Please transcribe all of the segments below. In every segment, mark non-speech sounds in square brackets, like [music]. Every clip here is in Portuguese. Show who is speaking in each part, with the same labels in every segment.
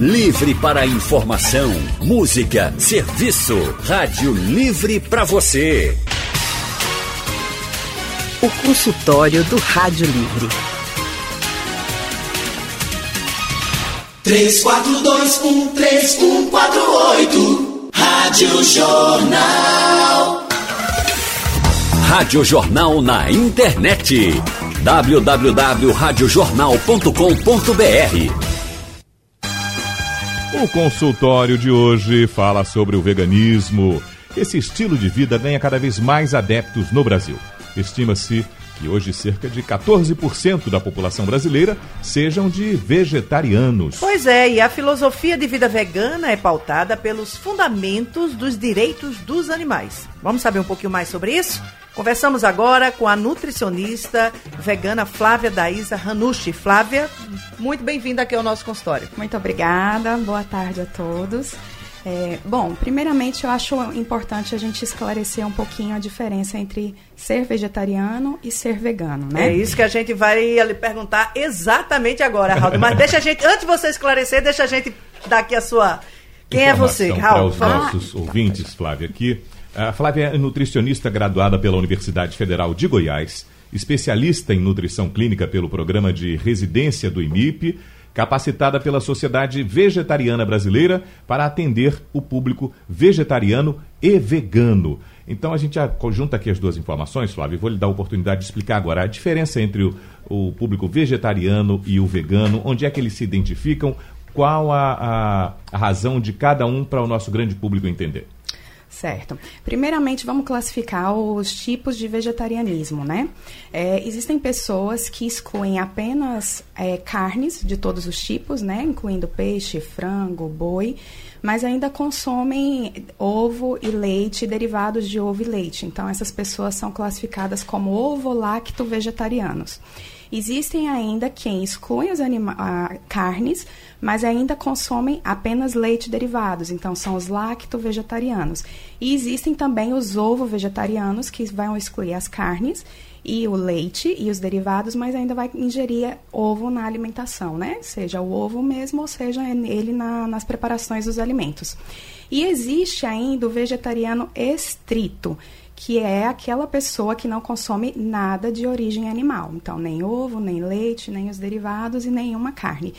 Speaker 1: Livre para informação, música, serviço. Rádio Livre para você.
Speaker 2: O consultório do Rádio Livre.
Speaker 1: 34213148. Rádio Jornal. Rádio Jornal na internet. www.radiojornal.com.br
Speaker 3: o consultório de hoje fala sobre o veganismo. Esse estilo de vida ganha cada vez mais adeptos no Brasil. Estima-se que hoje cerca de 14% da população brasileira sejam de vegetarianos.
Speaker 4: Pois é, e a filosofia de vida vegana é pautada pelos fundamentos dos direitos dos animais. Vamos saber um pouquinho mais sobre isso? Conversamos agora com a nutricionista vegana Flávia Daísa Ranucci. Flávia, muito bem-vinda aqui ao nosso consultório.
Speaker 5: Muito obrigada, boa tarde a todos. É, bom, primeiramente eu acho importante a gente esclarecer um pouquinho a diferença entre ser vegetariano e ser vegano, né?
Speaker 4: É isso que a gente vai lhe perguntar exatamente agora, Raul. Mas deixa a gente, antes de você esclarecer, deixa a gente dar aqui a sua. Quem é você, Raul?
Speaker 3: Para os nossos ouvintes, Flávia, aqui. A Flávia é nutricionista graduada pela Universidade Federal de Goiás, especialista em nutrição clínica pelo programa de residência do IMIP, capacitada pela Sociedade Vegetariana Brasileira para atender o público vegetariano e vegano. Então a gente já conjunta aqui as duas informações, Flávia, e vou lhe dar a oportunidade de explicar agora a diferença entre o, o público vegetariano e o vegano, onde é que eles se identificam, qual a, a, a razão de cada um para o nosso grande público entender.
Speaker 5: Certo. Primeiramente, vamos classificar os tipos de vegetarianismo, né? É, existem pessoas que excluem apenas é, carnes de todos os tipos, né? Incluindo peixe, frango, boi, mas ainda consomem ovo e leite, derivados de ovo e leite. Então, essas pessoas são classificadas como ovo-lacto-vegetarianos. Existem ainda quem exclui as carnes, mas ainda consomem apenas leite derivados, então são os lacto-vegetarianos. E existem também os ovo-vegetarianos, que vão excluir as carnes e o leite e os derivados, mas ainda vai ingerir ovo na alimentação, né? Seja o ovo mesmo, ou seja ele na, nas preparações dos alimentos. E existe ainda o vegetariano estrito, que é aquela pessoa que não consome nada de origem animal. Então, nem ovo, nem leite, nem os derivados e nenhuma carne.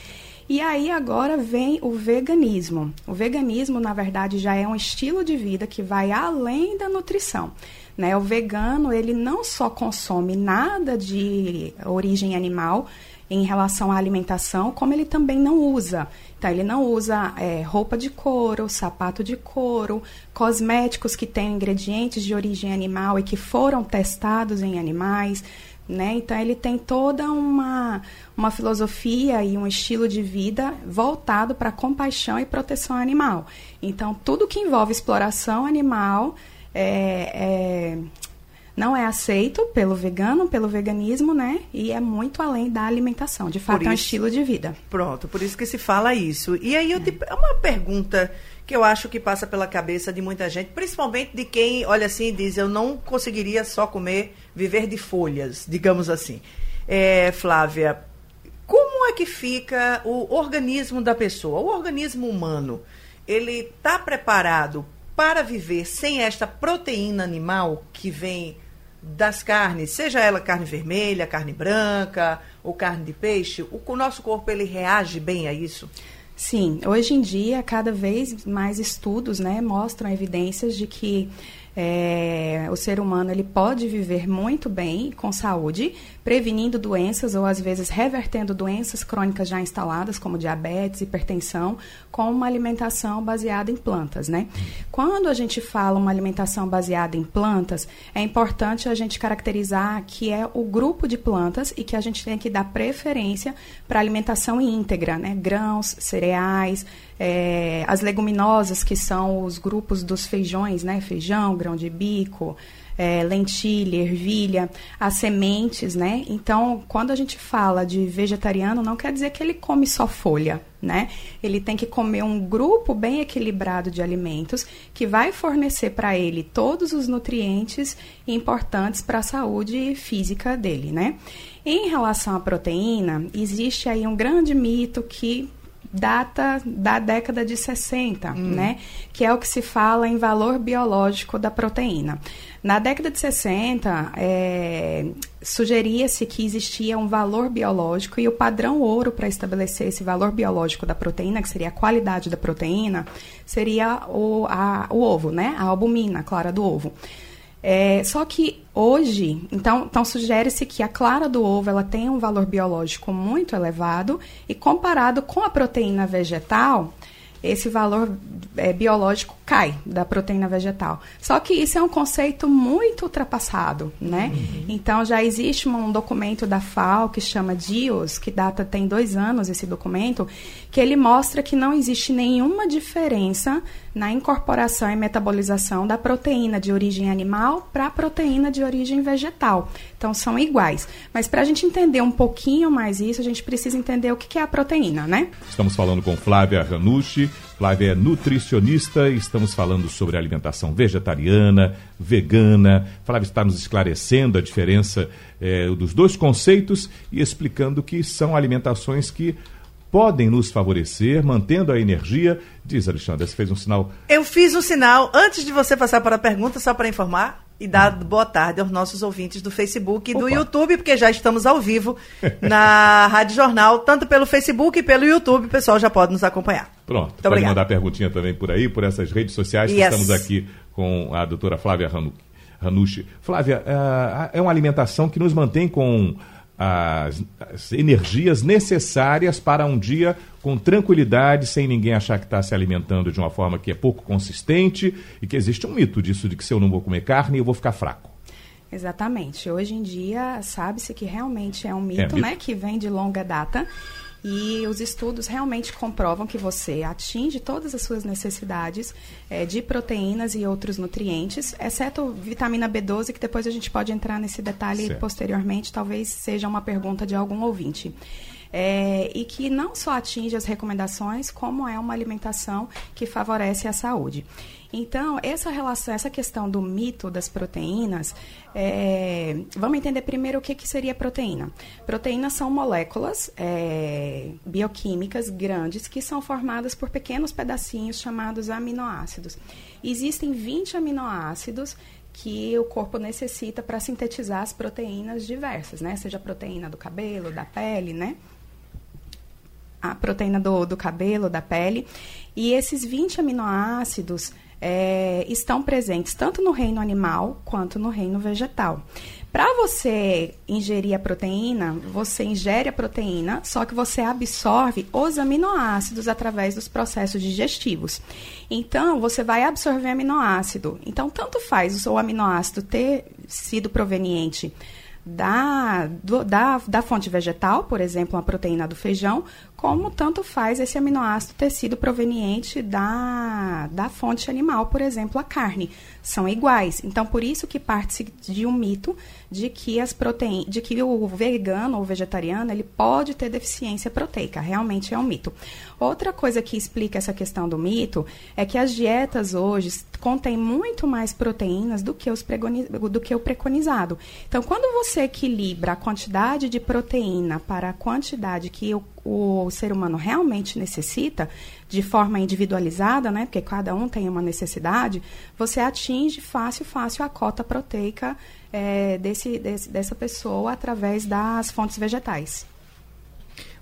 Speaker 5: E aí agora vem o veganismo. O veganismo, na verdade, já é um estilo de vida que vai além da nutrição. Né? O vegano, ele não só consome nada de origem animal, em relação à alimentação, como ele também não usa. Então, ele não usa é, roupa de couro, sapato de couro, cosméticos que têm ingredientes de origem animal e que foram testados em animais. Né? Então, ele tem toda uma, uma filosofia e um estilo de vida voltado para compaixão e proteção animal. Então, tudo que envolve exploração animal é, é não é aceito pelo vegano, pelo veganismo, né? E é muito além da alimentação. De fato, isso, é um estilo de vida.
Speaker 4: Pronto, por isso que se fala isso. E aí, eu te, é uma pergunta que eu acho que passa pela cabeça de muita gente, principalmente de quem olha assim e diz: eu não conseguiria só comer, viver de folhas, digamos assim. É, Flávia, como é que fica o organismo da pessoa, o organismo humano? Ele está preparado para viver sem esta proteína animal que vem das carnes, seja ela carne vermelha, carne branca ou carne de peixe, o, o nosso corpo ele reage bem a isso?
Speaker 5: Sim, hoje em dia cada vez mais estudos, né, mostram evidências de que é, o ser humano ele pode viver muito bem com saúde, prevenindo doenças ou às vezes revertendo doenças crônicas já instaladas, como diabetes, hipertensão, com uma alimentação baseada em plantas, né? Quando a gente fala uma alimentação baseada em plantas, é importante a gente caracterizar que é o grupo de plantas e que a gente tem que dar preferência para alimentação íntegra, né? Grãos, cereais, é, as leguminosas, que são os grupos dos feijões, né? Feijão, grão de bico, é, lentilha, ervilha, as sementes, né? Então, quando a gente fala de vegetariano, não quer dizer que ele come só folha, né? Ele tem que comer um grupo bem equilibrado de alimentos que vai fornecer para ele todos os nutrientes importantes para a saúde física dele, né? Em relação à proteína, existe aí um grande mito que data da década de 60, né? Que é o que se fala em valor biológico da proteína. Na década de 60, é, sugeria-se que existia um valor biológico e o padrão ouro para estabelecer esse valor biológico da proteína, que seria a qualidade da proteína, seria o, a, o ovo, né? A albumina, a clara do ovo. É, só que hoje, então, então sugere-se que a clara do ovo ela tem um valor biológico muito elevado e comparado com a proteína vegetal, esse valor é, biológico cai da proteína vegetal. Só que isso é um conceito muito ultrapassado, né? Uhum. Então já existe um documento da FAO que chama DIOS, que data tem dois anos esse documento, que ele mostra que não existe nenhuma diferença na incorporação e metabolização da proteína de origem animal para a proteína de origem vegetal. Então são iguais. Mas para a gente entender um pouquinho mais isso, a gente precisa entender o que é a proteína, né?
Speaker 3: Estamos falando com Flávia Ranucci. Flávia é nutricionista, estamos falando sobre alimentação vegetariana, vegana. Flávia está nos esclarecendo a diferença é, dos dois conceitos e explicando que são alimentações que podem nos favorecer, mantendo a energia. Diz, Alexandre, você fez um sinal.
Speaker 4: Eu fiz um sinal antes de você passar para a pergunta, só para informar e dar boa tarde aos nossos ouvintes do Facebook e do YouTube, porque já estamos ao vivo na [laughs] Rádio Jornal, tanto pelo Facebook e pelo YouTube, o pessoal já pode nos acompanhar.
Speaker 3: Pronto, Muito pode obrigado. mandar perguntinha também por aí, por essas redes sociais, yes. estamos aqui com a doutora Flávia Ranucci. Flávia, é, é uma alimentação que nos mantém com as, as, energias necessárias para um dia com tranquilidade, sem ninguém achar que está se alimentando de uma forma que é pouco consistente e que existe um mito disso de que se eu não vou comer carne eu vou ficar fraco.
Speaker 5: Exatamente. Hoje em dia sabe-se que realmente é um mito, é mito, né, que vem de longa data e os estudos realmente comprovam que você atinge todas as suas necessidades é, de proteínas e outros nutrientes, exceto vitamina B12, que depois a gente pode entrar nesse detalhe certo. posteriormente, talvez seja uma pergunta de algum ouvinte. É, e que não só atinge as recomendações, como é uma alimentação que favorece a saúde. Então, essa relação, essa questão do mito das proteínas, é, vamos entender primeiro o que, que seria proteína. Proteínas são moléculas é, bioquímicas grandes que são formadas por pequenos pedacinhos chamados aminoácidos. Existem 20 aminoácidos que o corpo necessita para sintetizar as proteínas diversas, né? Seja a proteína do cabelo, da pele, né? A proteína do, do cabelo, da pele. E esses 20 aminoácidos é, estão presentes tanto no reino animal quanto no reino vegetal. Para você ingerir a proteína, você ingere a proteína, só que você absorve os aminoácidos através dos processos digestivos. Então, você vai absorver aminoácido. Então, tanto faz o aminoácido ter sido proveniente da, do, da, da fonte vegetal, por exemplo, a proteína do feijão, como tanto faz esse aminoácido ter sido proveniente da, da fonte animal, por exemplo, a carne. São iguais. Então, por isso que parte de um mito de que as proteínas, de que o vegano ou vegetariano ele pode ter deficiência proteica. Realmente é um mito. Outra coisa que explica essa questão do mito é que as dietas hoje contêm muito mais proteínas do que, os do que o preconizado. Então, quando você equilibra a quantidade de proteína para a quantidade que o, o ser humano realmente necessita, de forma individualizada, né, porque cada um tem uma necessidade, você atinge fácil, fácil a cota proteica é, desse, desse, dessa pessoa através das fontes vegetais.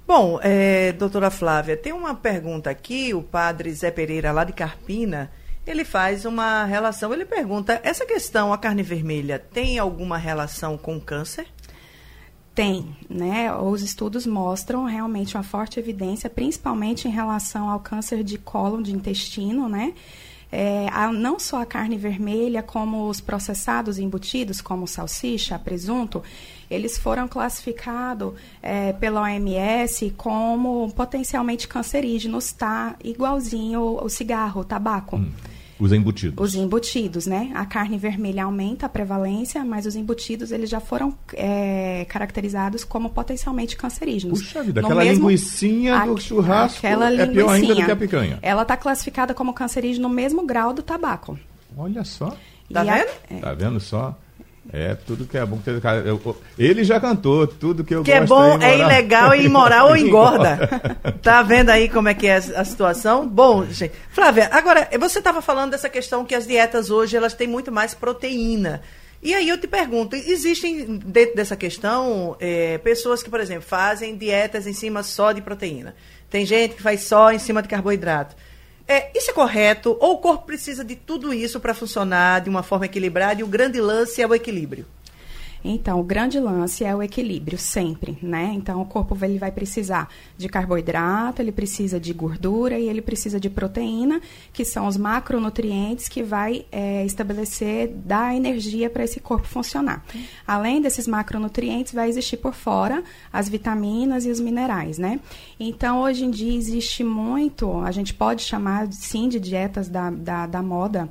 Speaker 4: Bom, é, doutora Flávia, tem uma pergunta aqui, o padre Zé Pereira, lá de Carpina, ele faz uma relação, ele pergunta, essa questão, a carne vermelha, tem alguma relação com câncer?
Speaker 5: Tem, né? Os estudos mostram realmente uma forte evidência, principalmente em relação ao câncer de cólon, de intestino, né? É, a, não só a carne vermelha, como os processados embutidos, como salsicha, presunto, eles foram classificados é, pela OMS como potencialmente cancerígenos, tá? Igualzinho o, cigarro, o tabaco. Hum.
Speaker 3: Os embutidos.
Speaker 5: Os embutidos, né? A carne vermelha aumenta a prevalência, mas os embutidos eles já foram é, caracterizados como potencialmente cancerígenos.
Speaker 3: Puxa vida, no aquela mesmo, linguicinha do churrasco aquela é pior ainda do que a picanha.
Speaker 5: Ela está classificada como cancerígeno no mesmo grau do tabaco.
Speaker 3: Olha só.
Speaker 4: Tá e vendo?
Speaker 3: A, é, tá vendo só? É, tudo que é bom. Ele já cantou, tudo que eu
Speaker 4: que é
Speaker 3: gosto.
Speaker 4: Que é bom, é, ilegal, é imoral ou [laughs] engorda. tá vendo aí como é que é a situação? Bom, gente. Flávia, agora, você estava falando dessa questão que as dietas hoje elas têm muito mais proteína. E aí eu te pergunto, existem dentro dessa questão é, pessoas que, por exemplo, fazem dietas em cima só de proteína. Tem gente que faz só em cima de carboidrato. É, isso é correto? Ou o corpo precisa de tudo isso para funcionar de uma forma equilibrada e o grande lance é o equilíbrio?
Speaker 5: Então, o grande lance é o equilíbrio, sempre, né? Então, o corpo ele vai precisar de carboidrato, ele precisa de gordura e ele precisa de proteína, que são os macronutrientes que vai é, estabelecer, dar energia para esse corpo funcionar. Além desses macronutrientes, vai existir por fora as vitaminas e os minerais, né? Então, hoje em dia, existe muito, a gente pode chamar, sim, de dietas da, da, da moda,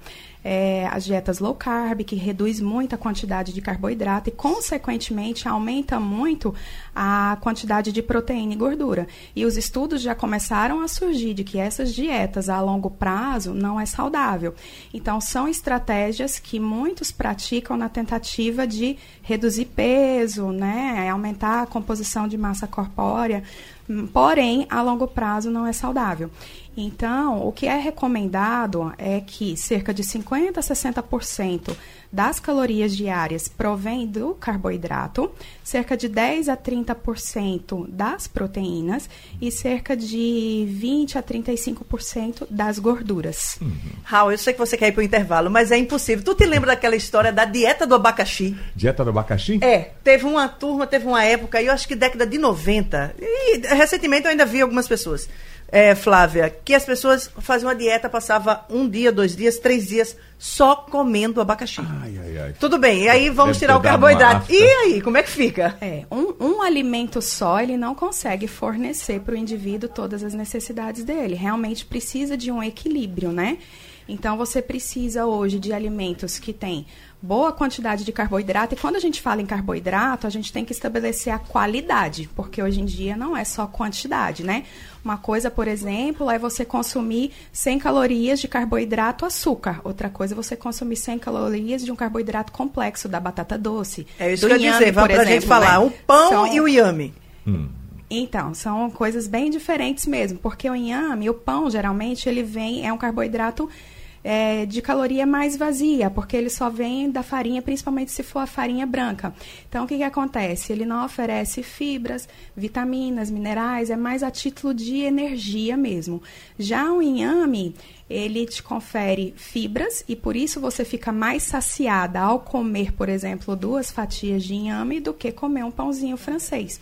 Speaker 5: é, as dietas low carb, que reduz muito a quantidade de carboidrato e, consequentemente, aumenta muito a quantidade de proteína e gordura. E os estudos já começaram a surgir de que essas dietas a longo prazo não é saudável. Então, são estratégias que muitos praticam na tentativa de reduzir peso, né, aumentar a composição de massa corpórea, porém, a longo prazo não é saudável. Então, o que é recomendado é que cerca de 50 a 60% das calorias diárias provém do carboidrato, cerca de 10 a 30% das proteínas e cerca de 20 a 35% das gorduras.
Speaker 4: Uhum. Raul, eu sei que você quer ir para o intervalo, mas é impossível. Tu te lembra daquela história da dieta do abacaxi?
Speaker 3: Dieta do abacaxi?
Speaker 4: É, teve uma turma, teve uma época, eu acho que década de 90, e recentemente eu ainda vi algumas pessoas é, Flávia, que as pessoas faziam uma dieta, passava um dia, dois dias, três dias só comendo abacaxi. Ai, ai, ai. Tudo bem, e aí vamos Deve tirar o carboidrato. E aí, como é que fica?
Speaker 5: É, um, um alimento só, ele não consegue fornecer para o indivíduo todas as necessidades dele. Realmente precisa de um equilíbrio, né? Então você precisa hoje de alimentos que têm boa quantidade de carboidrato. E quando a gente fala em carboidrato, a gente tem que estabelecer a qualidade, porque hoje em dia não é só quantidade, né? Uma coisa, por exemplo, é você consumir 100 calorias de carboidrato açúcar. Outra coisa é você consumir 100 calorias de um carboidrato complexo da batata doce.
Speaker 4: É isso que eu ia dizer, vamos pra gente falar. Né? O pão São... e o inhame.
Speaker 5: Hum. Então, são coisas bem diferentes mesmo, porque o inhame, o pão, geralmente, ele vem, é um carboidrato é, de caloria mais vazia, porque ele só vem da farinha, principalmente se for a farinha branca. Então, o que, que acontece? Ele não oferece fibras, vitaminas, minerais, é mais a título de energia mesmo. Já o inhame, ele te confere fibras e por isso você fica mais saciada ao comer, por exemplo, duas fatias de inhame do que comer um pãozinho francês.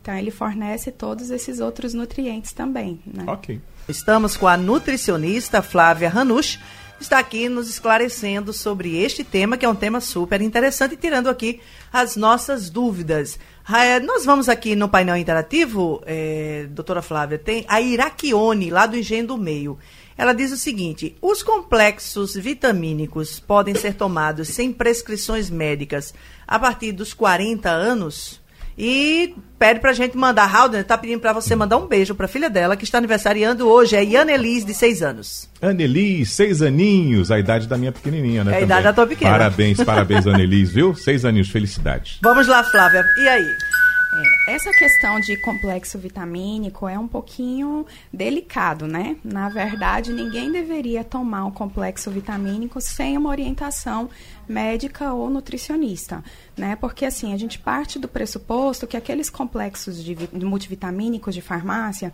Speaker 5: Então, ele fornece todos esses outros nutrientes também. Né?
Speaker 3: Ok.
Speaker 4: Estamos com a nutricionista Flávia Hanush está aqui nos esclarecendo sobre este tema, que é um tema super interessante, tirando aqui as nossas dúvidas. Nós vamos aqui no painel interativo, é, doutora Flávia, tem a Iraquione, lá do Engenho do Meio. Ela diz o seguinte: os complexos vitamínicos podem ser tomados sem prescrições médicas a partir dos 40 anos? E pede pra gente mandar, Halden tá pedindo para você mandar um beijo pra filha dela, que está aniversariando hoje, é Yanelis, de seis anos.
Speaker 3: Anelis, seis aninhos, a idade da minha pequenininha, né?
Speaker 4: É a idade da tua pequena.
Speaker 3: Parabéns, parabéns, [laughs] Anelis, viu? Seis aninhos, felicidades.
Speaker 4: Vamos lá, Flávia, e aí?
Speaker 5: É, essa questão de complexo vitamínico é um pouquinho delicado, né? Na verdade, ninguém deveria tomar um complexo vitamínico sem uma orientação médica ou nutricionista, né? Porque assim, a gente parte do pressuposto que aqueles complexos de, multivitamínicos de farmácia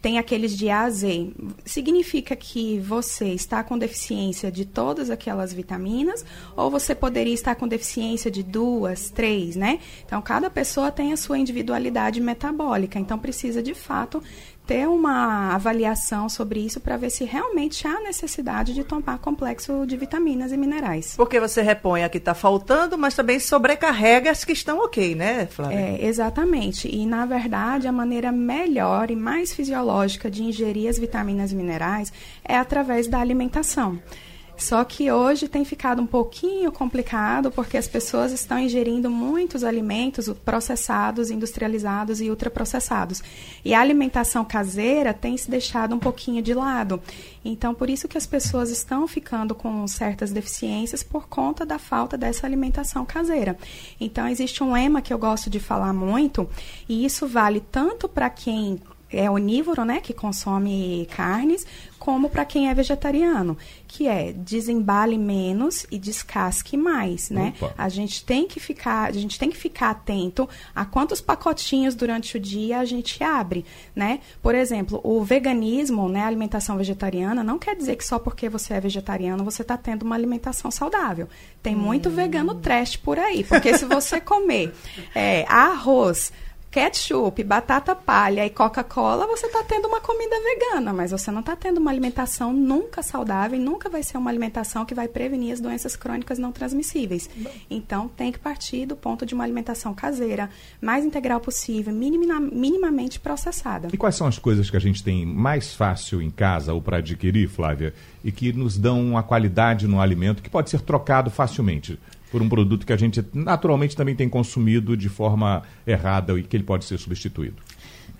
Speaker 5: tem aqueles de A a Z. Significa que você está com deficiência de todas aquelas vitaminas ou você poderia estar com deficiência de duas, três, né? Então, cada pessoa tem a sua individualidade metabólica. Então, precisa, de fato, ter uma avaliação sobre isso para ver se realmente há necessidade de tomar complexo de vitaminas e minerais.
Speaker 4: Porque você repõe a que está faltando, mas também sobrecarrega as que estão ok, né, Flávia?
Speaker 5: É, exatamente. E, na verdade, a maneira melhor e mais fisiológica de ingerir as vitaminas e minerais é através da alimentação Só que hoje tem ficado um pouquinho complicado porque as pessoas estão ingerindo muitos alimentos processados, industrializados e ultraprocessados. E a alimentação caseira tem se deixado um pouquinho de lado. Então, por isso que as pessoas estão ficando com certas deficiências por conta da falta dessa alimentação caseira. Então, existe um lema que eu gosto de falar muito, e isso vale tanto para quem é onívoro, né, que consome carnes, como para quem é vegetariano, que é desembale menos e descasque mais, né? Opa. A gente tem que ficar, a gente tem que ficar atento a quantos pacotinhos durante o dia a gente abre, né? Por exemplo, o veganismo, né, a alimentação vegetariana, não quer dizer que só porque você é vegetariano você está tendo uma alimentação saudável. Tem muito hum. vegano trash por aí, porque se você comer [laughs] é, arroz ketchup, batata palha e Coca-Cola, você está tendo uma comida vegana, mas você não está tendo uma alimentação nunca saudável e nunca vai ser uma alimentação que vai prevenir as doenças crônicas não transmissíveis. Então, tem que partir do ponto de uma alimentação caseira, mais integral possível, minima, minimamente processada.
Speaker 3: E quais são as coisas que a gente tem mais fácil em casa ou para adquirir, Flávia, e que nos dão uma qualidade no alimento que pode ser trocado facilmente? Por um produto que a gente naturalmente também tem consumido de forma errada e que ele pode ser substituído.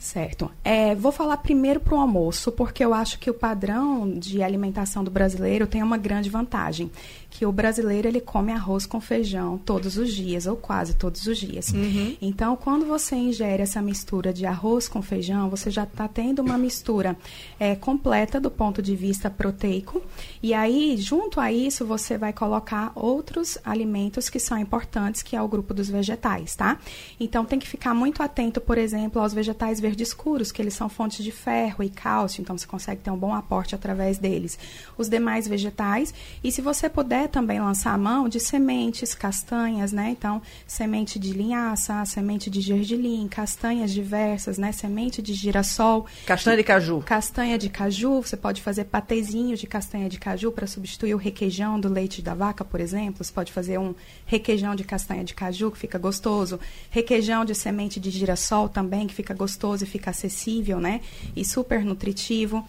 Speaker 5: Certo. É, vou falar primeiro para o almoço, porque eu acho que o padrão de alimentação do brasileiro tem uma grande vantagem, que o brasileiro ele come arroz com feijão todos os dias, ou quase todos os dias. Uhum. Então, quando você ingere essa mistura de arroz com feijão, você já está tendo uma mistura é, completa do ponto de vista proteico, e aí, junto a isso, você vai colocar outros alimentos que são importantes, que é o grupo dos vegetais, tá? Então, tem que ficar muito atento, por exemplo, aos vegetais verdes verdes escuros, que eles são fontes de ferro e cálcio, então você consegue ter um bom aporte através deles. Os demais vegetais, e se você puder também lançar a mão de sementes, castanhas, né? Então, semente de linhaça, semente de gergelim, castanhas diversas, né? Semente de girassol.
Speaker 4: Castanha de caju.
Speaker 5: Castanha de caju, você pode fazer patezinhos de castanha de caju para substituir o requeijão do leite da vaca, por exemplo. Você pode fazer um requeijão de castanha de caju, que fica gostoso. Requeijão de semente de girassol também, que fica gostoso e fica acessível, né? E super nutritivo.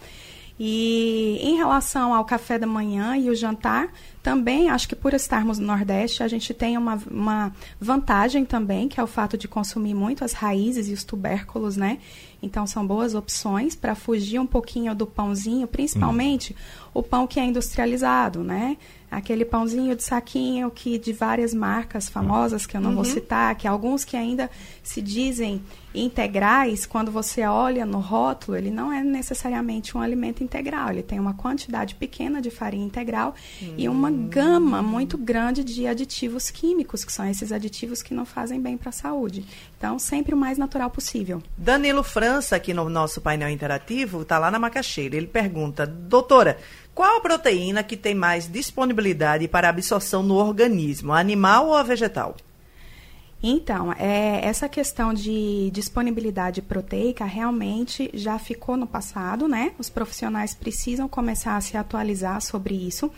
Speaker 5: E em relação ao café da manhã e o jantar, também acho que por estarmos no Nordeste, a gente tem uma, uma vantagem também, que é o fato de consumir muito as raízes e os tubérculos, né? Então são boas opções para fugir um pouquinho do pãozinho, principalmente hum. o pão que é industrializado, né? Aquele pãozinho de saquinho que de várias marcas famosas que eu não uhum. vou citar, que alguns que ainda se dizem integrais, quando você olha no rótulo, ele não é necessariamente um alimento integral, ele tem uma quantidade pequena de farinha integral uhum. e uma hum. gama muito grande de aditivos químicos, que são esses aditivos que não fazem bem para a saúde. Então, sempre o mais natural possível.
Speaker 4: Danilo França, aqui no nosso painel interativo, está lá na macaxeira. Ele pergunta, doutora, qual a proteína que tem mais disponibilidade para absorção no organismo, animal ou vegetal?
Speaker 5: Então, é, essa questão de disponibilidade proteica realmente já ficou no passado, né? Os profissionais precisam começar a se atualizar sobre isso,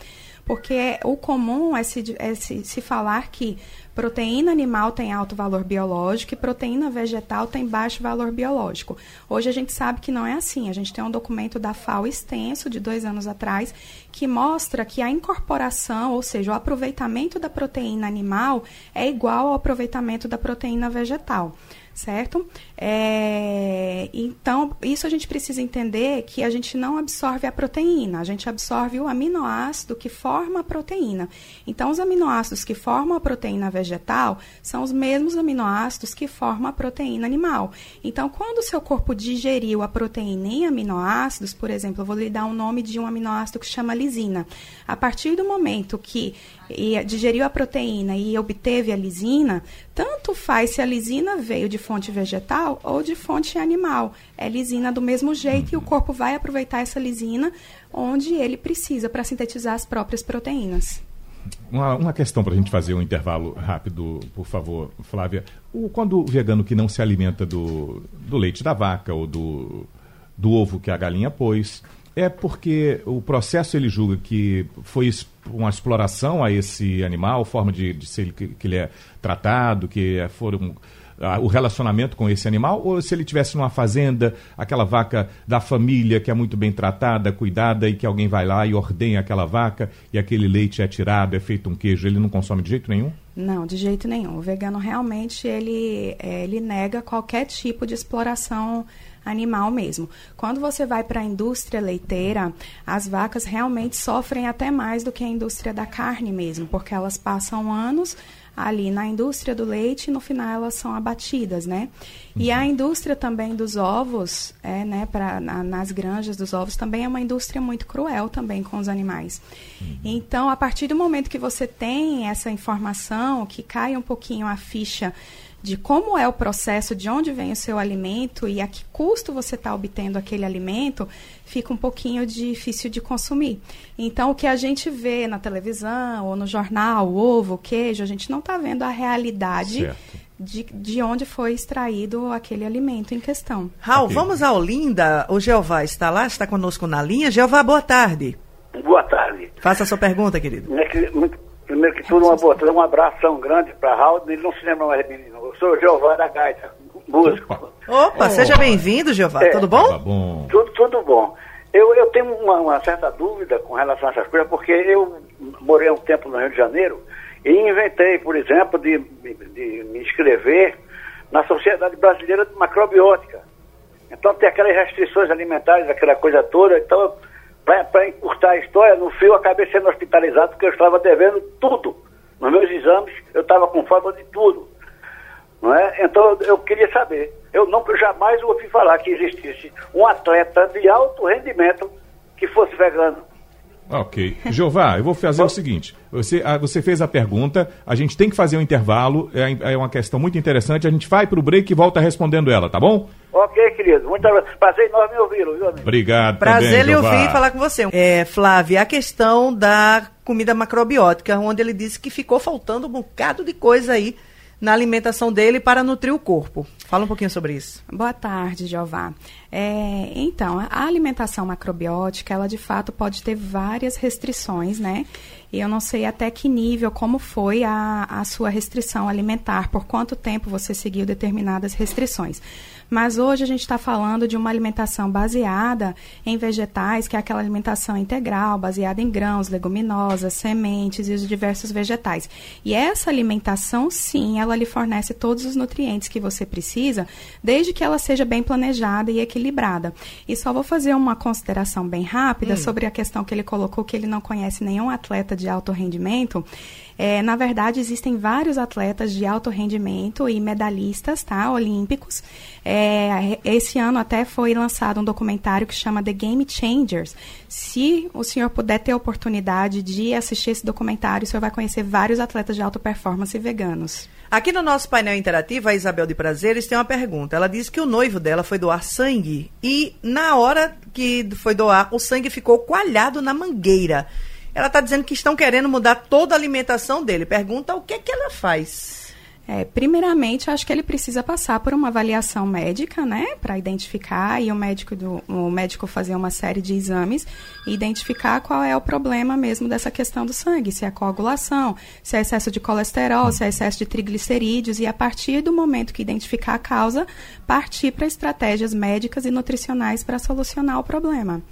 Speaker 5: porque o comum é se, é se, se falar que proteína animal tem alto valor biológico e proteína vegetal tem baixo valor biológico. Hoje a gente sabe que não é assim. A gente tem um documento da FAO extenso, de dois anos atrás, que mostra que a incorporação, ou seja, o aproveitamento da proteína animal é igual ao aproveitamento da proteína vegetal certo? É, então, isso a gente precisa entender que a gente não absorve a proteína, a gente absorve o aminoácido que forma a proteína. Então, os aminoácidos que formam a proteína vegetal são os mesmos aminoácidos que formam a proteína animal. Então, quando o seu corpo digeriu a proteína em aminoácidos, por exemplo, eu vou lhe dar um nome de um aminoácido que chama lisina. A partir do momento que digeriu a proteína e obteve a lisina, tanto faz se a lisina veio de fonte vegetal ou de fonte animal. É lisina do mesmo jeito e o corpo vai aproveitar essa lisina onde ele precisa para sintetizar as próprias proteínas.
Speaker 3: Uma, uma questão para a gente fazer um intervalo rápido, por favor, Flávia. O, quando o vegano que não se alimenta do, do leite da vaca ou do, do ovo que a galinha pôs, é porque o processo ele julga que foi uma exploração a esse animal, forma de, de ser que, que ele é tratado, que foram o relacionamento com esse animal, ou se ele tivesse numa fazenda, aquela vaca da família que é muito bem tratada, cuidada, e que alguém vai lá e ordenha aquela vaca e aquele leite é tirado, é feito um queijo, ele não consome de jeito nenhum?
Speaker 5: Não, de jeito nenhum. O vegano realmente ele, é, ele nega qualquer tipo de exploração animal mesmo. Quando você vai para a indústria leiteira, as vacas realmente sofrem até mais do que a indústria da carne mesmo, porque elas passam anos ali na indústria do leite e no final elas são abatidas, né? E a indústria também dos ovos, é, né, pra, na, nas granjas dos ovos, também é uma indústria muito cruel também com os animais. Então, a partir do momento que você tem essa informação, que cai um pouquinho a ficha de como é o processo, de onde vem o seu alimento e a que custo você está obtendo aquele alimento, fica um pouquinho difícil de consumir. Então, o que a gente vê na televisão ou no jornal, o ovo, o queijo, a gente não está vendo a realidade de, de onde foi extraído aquele alimento em questão.
Speaker 4: Raul, okay. vamos a Olinda. O Jeová está lá, está conosco na linha. Jeová, boa tarde.
Speaker 6: Boa tarde.
Speaker 4: Faça a sua pergunta, querido.
Speaker 6: Primeiro que tudo, uma boa, um abração grande para Raul. Ele não se lembra mais de mim, sou o Jeová da Gaita, músico.
Speaker 4: Opa, seja bem-vindo, Jeová. É, tudo bom? Tá
Speaker 3: bom.
Speaker 6: Tudo, tudo bom. Eu, eu tenho uma, uma, certa dúvida com relação a essas coisas, porque eu morei um tempo no Rio de Janeiro e inventei, por exemplo, de, de, de me inscrever na Sociedade Brasileira de Macrobiótica. Então tem aquelas restrições alimentares, aquela coisa toda. Então, para encurtar a história, no fio eu acabei sendo hospitalizado porque eu estava devendo tudo. Nos meus exames, eu estava com falta de tudo. Não é? Então eu queria saber. Eu não jamais ouvi falar que existisse um atleta de alto rendimento que fosse vegano.
Speaker 3: Ok. Jeová, eu vou fazer o seguinte: você, ah, você fez a pergunta, a gente tem que fazer um intervalo, é, é uma questão muito interessante, a gente vai para o break e volta respondendo ela, tá bom?
Speaker 6: Ok, querido. Muito prazer enorme ouvi-lo, viu, amigo?
Speaker 3: Obrigado.
Speaker 4: Prazer em ouvir e falar com você. É, Flávia, a questão da comida macrobiótica, onde ele disse que ficou faltando um bocado de coisa aí na alimentação dele para nutrir o corpo. Fala um pouquinho sobre isso.
Speaker 5: Boa tarde, Jeová. É, então, a alimentação macrobiótica, ela de fato pode ter várias restrições, né? E eu não sei até que nível, como foi a, a sua restrição alimentar, por quanto tempo você seguiu determinadas restrições. Mas hoje a gente está falando de uma alimentação baseada em vegetais, que é aquela alimentação integral, baseada em grãos, leguminosas, sementes e os diversos vegetais. E essa alimentação, sim, ela lhe fornece todos os nutrientes que você precisa, desde que ela seja bem planejada e equilibrada. E só vou fazer uma consideração bem rápida hum. sobre a questão que ele colocou, que ele não conhece nenhum atleta de alto rendimento. É, na verdade, existem vários atletas de alto rendimento e medalhistas, tá, olímpicos. É, esse ano até foi lançado um documentário que chama The Game Changers. Se o senhor puder ter a oportunidade de assistir esse documentário, o senhor vai conhecer vários atletas de alta performance veganos.
Speaker 4: Aqui no nosso painel interativo, a Isabel de Prazeres tem uma pergunta. Ela disse que o noivo dela foi doar sangue e, na hora que foi doar, o sangue ficou coalhado na mangueira. Ela está dizendo que estão querendo mudar toda a alimentação dele. Pergunta o que, que ela faz.
Speaker 5: É, primeiramente, acho que ele precisa passar por uma avaliação médica, né, para identificar e o médico do, o médico fazer uma série de exames e identificar qual é o problema mesmo dessa questão do sangue, se é coagulação, se é excesso de colesterol, se é excesso de triglicerídeos e a partir do momento que identificar a causa, partir para estratégias médicas e nutricionais para solucionar o problema.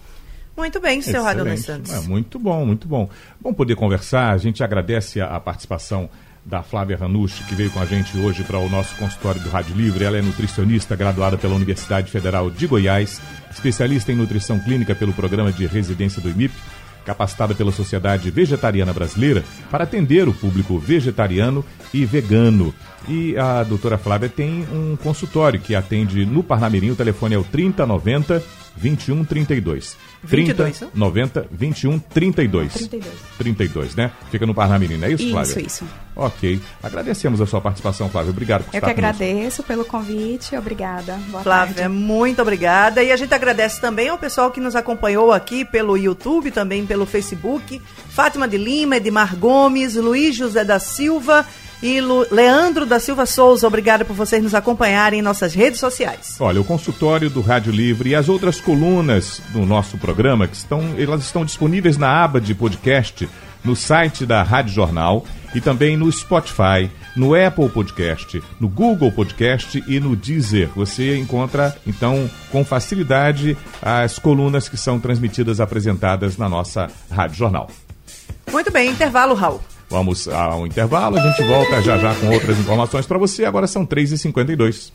Speaker 4: Muito bem, senhor Radon Santos.
Speaker 3: É, muito bom, muito bom. Bom poder conversar. A gente agradece a, a participação da Flávia Ranucci, que veio com a gente hoje para o nosso consultório do Rádio Livre. Ela é nutricionista graduada pela Universidade Federal de Goiás, especialista em nutrição clínica pelo programa de residência do IMIP, capacitada pela Sociedade Vegetariana Brasileira para atender o público vegetariano e vegano. E a doutora Flávia tem um consultório que atende no Parnamirim, o telefone é o 3090 2132.
Speaker 4: 22,
Speaker 3: 30, 90, 21, 32.
Speaker 5: 32.
Speaker 3: 32, né? Fica no Parnamirim, é isso, Flávia?
Speaker 5: Isso, isso.
Speaker 3: Ok. Agradecemos a sua participação, Flávia. Obrigado por
Speaker 5: Eu
Speaker 3: estar
Speaker 5: que agradeço pelo convite. Obrigada. Boa
Speaker 4: Flávia,
Speaker 5: tarde.
Speaker 4: muito obrigada. E a gente agradece também ao pessoal que nos acompanhou aqui pelo YouTube, também pelo Facebook. Fátima de Lima, Edmar Gomes, Luiz José da Silva e Lu Leandro da Silva Souza. Obrigada por vocês nos acompanharem em nossas redes sociais.
Speaker 3: Olha, o consultório do Rádio Livre e as outras colunas do nosso programa, que estão, elas estão disponíveis na aba de podcast no site da Rádio Jornal e também no Spotify, no Apple Podcast, no Google Podcast e no Deezer. Você encontra, então, com facilidade as colunas que são transmitidas, apresentadas na nossa Rádio Jornal.
Speaker 4: Muito bem, intervalo, Raul.
Speaker 3: Vamos ao intervalo, a gente volta já já com outras informações para você. Agora são 3h52.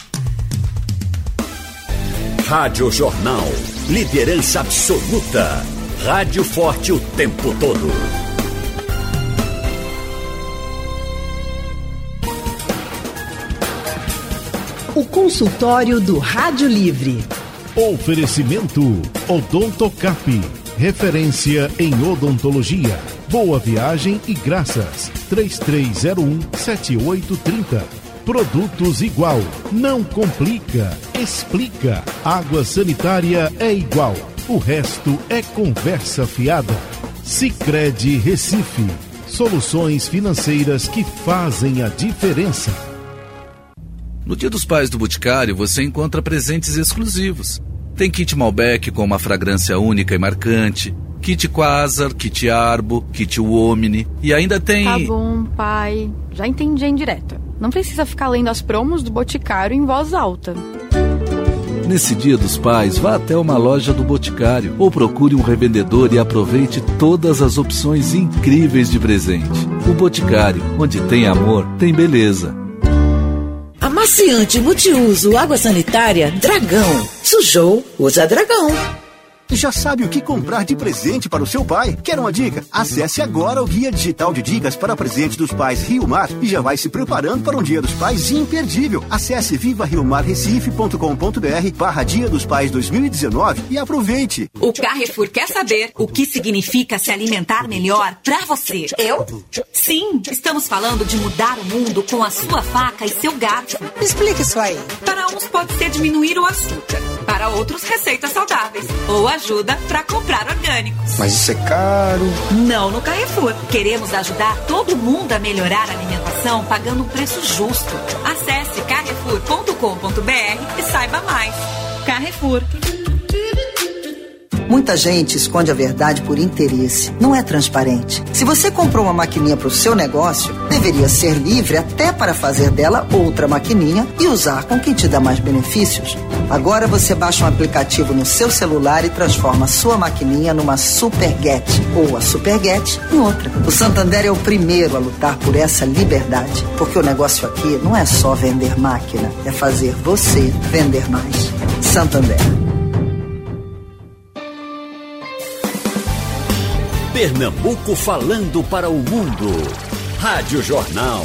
Speaker 1: Rádio Jornal. Liderança absoluta. Rádio forte o tempo todo.
Speaker 2: O consultório do Rádio Livre.
Speaker 7: Oferecimento Odontocap. Referência em odontologia. Boa viagem e graças. 3301-7830. Produtos igual. Não complica. Explica. Água sanitária é igual. O resto é conversa fiada. Sicredi Recife. Soluções financeiras que fazem a diferença.
Speaker 8: No Dia dos Pais do Boticário, você encontra presentes exclusivos. Tem kit Malbec com uma fragrância única e marcante, kit Quasar, kit Arbo, kit Omni e ainda tem...
Speaker 9: Tá bom, pai. Já entendi a indireta. Não precisa ficar lendo as promos do Boticário em voz alta.
Speaker 8: Nesse Dia dos Pais, vá até uma loja do Boticário ou procure um revendedor e aproveite todas as opções incríveis de presente. O Boticário, onde tem amor, tem beleza.
Speaker 10: Amaciante multiuso água sanitária Dragão. Sujou, usa Dragão.
Speaker 11: Já sabe o que comprar de presente para o seu pai? Quer uma dica? Acesse agora o Guia Digital de Dicas para Presente dos Pais Rio Mar e já vai se preparando para um Dia dos Pais imperdível. Acesse vivariomarrecife.com.br barra Dia dos Pais 2019 e aproveite.
Speaker 12: O Carrefour quer saber o que significa se alimentar melhor para você. Eu? Sim, estamos falando de mudar o mundo com a sua faca e seu garfo.
Speaker 10: Explica isso aí.
Speaker 12: Para uns pode ser diminuir o açúcar, para outros receitas saudáveis ou ajuda para comprar orgânicos.
Speaker 11: Mas isso é caro.
Speaker 12: Não no Carrefour. Queremos ajudar todo mundo a melhorar a alimentação pagando um preço justo. Acesse carrefour.com.br e saiba mais. Carrefour.
Speaker 10: Muita gente esconde a verdade por interesse. Não é transparente. Se você comprou uma maquininha para o seu negócio, deveria ser livre até para fazer dela outra maquininha e usar com quem te dá mais benefícios. Agora você baixa um aplicativo no seu celular e transforma a sua maquininha numa Super Get ou a Super Get em outra. O Santander é o primeiro a lutar por essa liberdade, porque o negócio aqui não é só vender máquina, é fazer você vender mais. Santander.
Speaker 1: Pernambuco falando para o mundo. Rádio Jornal.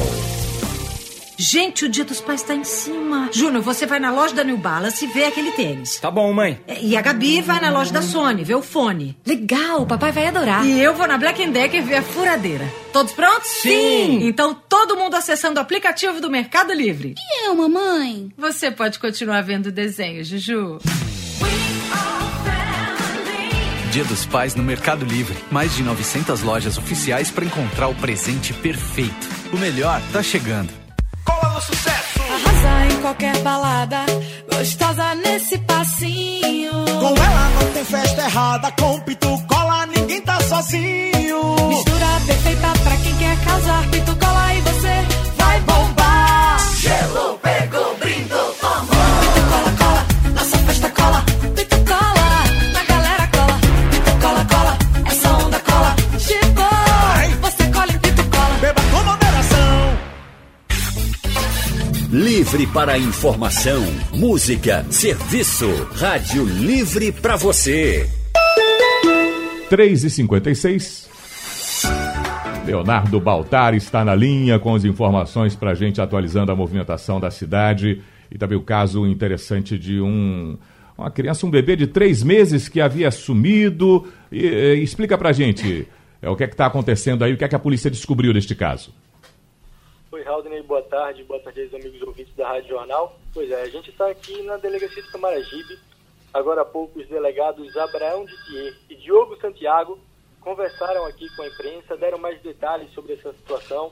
Speaker 13: Gente, o Dia dos Pais tá em cima. Júnior, você vai na loja da New Balance e vê aquele tênis.
Speaker 14: Tá bom, mãe.
Speaker 13: E a Gabi vai na loja da Sony, vê o fone.
Speaker 14: Legal, o papai vai adorar.
Speaker 13: E eu vou na Black Decker ver a furadeira. Todos prontos?
Speaker 14: Sim!
Speaker 13: Então todo mundo acessando o aplicativo do Mercado Livre.
Speaker 15: E eu, mamãe?
Speaker 13: Você pode continuar vendo desenho, Juju.
Speaker 16: Dia dos Pais no Mercado Livre. Mais de 900 lojas oficiais para encontrar o presente perfeito. O melhor tá chegando.
Speaker 17: Cola no sucesso!
Speaker 18: Arrasa em qualquer balada, gostosa nesse passinho.
Speaker 17: Com ela não tem festa errada, com Pitu Cola ninguém tá sozinho.
Speaker 18: Mistura perfeita pra quem quer casar, Pitu Cola e você vai bombar.
Speaker 1: Livre para informação, música, serviço. Rádio Livre para você.
Speaker 3: 3 e 56 Leonardo Baltar está na linha com as informações para a gente atualizando a movimentação da cidade e também o caso interessante de um uma criança, um bebê de três meses que havia sumido. E, e, explica para a gente é, o que é está acontecendo aí, o que é que a polícia descobriu deste caso.
Speaker 19: Oi, Haldney, boa tarde, boa tarde aos amigos ouvintes da Rádio Jornal. Pois é, a gente está aqui na delegacia de Camaragibe. Agora há pouco, os delegados Abraão Didier e Diogo Santiago conversaram aqui com a imprensa, deram mais detalhes sobre essa situação.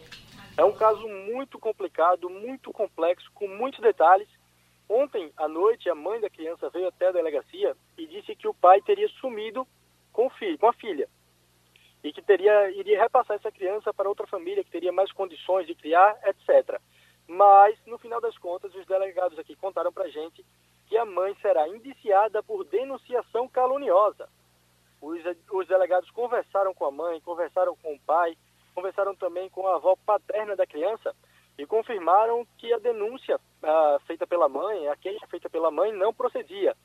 Speaker 19: É um caso muito complicado, muito complexo, com muitos detalhes. Ontem à noite, a mãe da criança veio até a delegacia e disse que o pai teria sumido com, com a filha. E que teria iria repassar essa criança para outra família que teria mais condições de criar, etc. Mas, no final das contas, os delegados aqui contaram para gente que a mãe será indiciada por denunciação caluniosa. Os, os delegados conversaram com a mãe, conversaram com o pai, conversaram também com a avó paterna da criança e confirmaram que a denúncia ah, feita pela mãe, a queixa feita pela mãe, não procedia.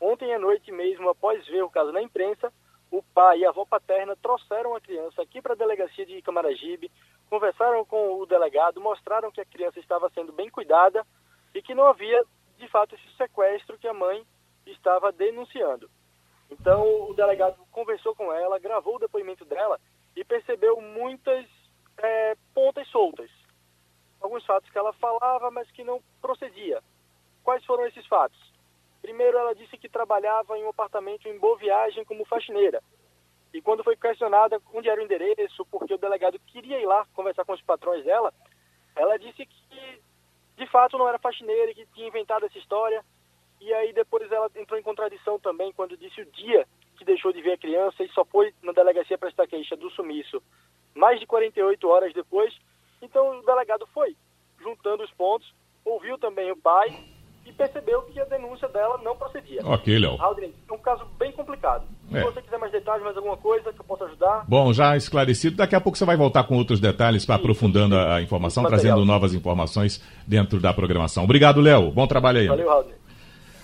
Speaker 19: Ontem à noite mesmo, após ver o caso na imprensa, o pai e a avó paterna trouxeram a criança aqui para a delegacia de Camaragibe, conversaram com o delegado, mostraram que a criança estava sendo bem cuidada e que não havia, de fato, esse sequestro que a mãe estava denunciando. Então, o delegado conversou com ela, gravou o depoimento dela e percebeu muitas é, pontas soltas. Alguns fatos que ela falava, mas que não procedia. Quais foram esses fatos? Primeiro, ela disse que trabalhava em um apartamento em Boa Viagem como faxineira. E quando foi questionada onde era o endereço, porque o delegado queria ir lá conversar com os patrões dela, ela disse que de fato não era faxineira e que tinha inventado essa história. E aí depois ela entrou em contradição também quando disse o dia que deixou de ver a criança e só foi na delegacia prestar queixa do sumiço mais de 48 horas depois. Então o delegado foi juntando os pontos, ouviu também o pai e percebeu que a denúncia dela não procedia.
Speaker 3: Ok, Léo.
Speaker 19: Aldrin, é um caso bem complicado.
Speaker 3: É.
Speaker 19: Se você quiser mais detalhes, mais alguma coisa que eu possa ajudar,
Speaker 3: Bom, já esclarecido, daqui a pouco você vai voltar com outros detalhes, para aprofundando a, a informação, trazendo novas informações dentro da programação. Obrigado, Léo. Bom trabalho aí.
Speaker 19: valeu, Aldrin.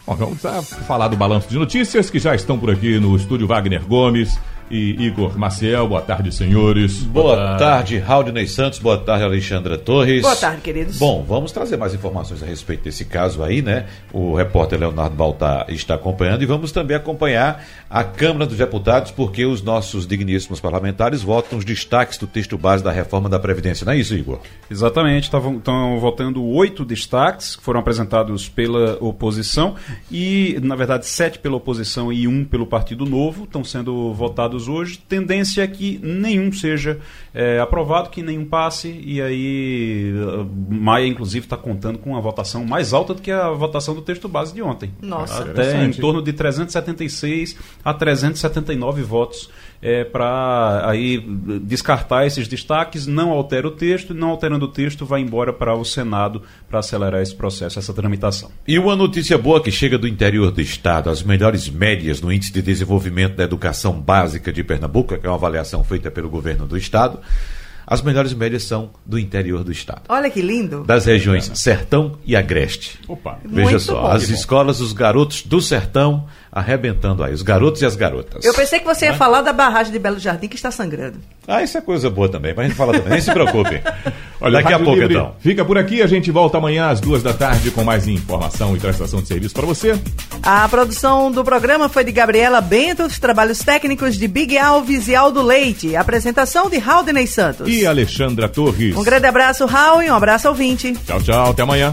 Speaker 3: Bom, vamos falar do balanço de notícias que já estão por aqui no estúdio Wagner Gomes e Igor Maciel. Boa tarde, senhores.
Speaker 15: Boa tarde, Raudinei Santos. Boa tarde, Alexandra Torres.
Speaker 4: Boa tarde, queridos.
Speaker 15: Bom, vamos trazer mais informações a respeito desse caso aí, né? O repórter Leonardo Baltar está acompanhando e vamos também acompanhar a Câmara dos Deputados, porque os nossos digníssimos parlamentares votam os destaques do texto base da reforma da Previdência. Não é isso, Igor?
Speaker 20: Exatamente, estão votando oito destaques que foram apresentados pela oposição e, na verdade, sete pela oposição e um pelo Partido Novo estão sendo votados hoje. Tendência é que nenhum seja eh, aprovado, que nenhum passe e aí eh, Maia, inclusive, está contando com uma votação mais alta do que a votação do texto base de ontem.
Speaker 4: Nossa.
Speaker 20: Até em torno de 376 a 379 votos para aí descartar esses destaques, não altera o texto, e não alterando o texto, vai embora para o Senado para acelerar esse processo, essa tramitação.
Speaker 15: E uma notícia boa que chega do interior do estado, as melhores médias no Índice de Desenvolvimento da Educação Básica de Pernambuco, que é uma avaliação feita pelo governo do estado. As melhores médias são do interior do estado.
Speaker 4: Olha que lindo.
Speaker 15: Das regiões Sertão e Agreste.
Speaker 3: Opa.
Speaker 15: Veja
Speaker 4: Muito
Speaker 15: só,
Speaker 4: bom.
Speaker 15: as
Speaker 4: bom.
Speaker 15: escolas, os garotos do Sertão arrebentando aí, os garotos e as garotas.
Speaker 4: Eu pensei que você ia
Speaker 15: Né?
Speaker 4: falar da barragem de Belo Jardim que está sangrando.
Speaker 15: Ah, isso é coisa boa também, mas a gente fala também, nem se preocupe. [laughs]
Speaker 3: Olha,
Speaker 15: Daqui a pouco
Speaker 3: Livre
Speaker 15: então.
Speaker 3: Fica por aqui, a gente volta amanhã às duas da tarde com mais informação e prestação de serviço para você.
Speaker 4: A produção do programa foi de Gabriela Bento, os trabalhos técnicos de Big Alves e Aldo Leite. A apresentação de Haldney Santos.
Speaker 3: E Alexandra Torres.
Speaker 4: Um grande abraço, Raul, e um abraço ouvinte.
Speaker 3: Tchau, tchau, até amanhã.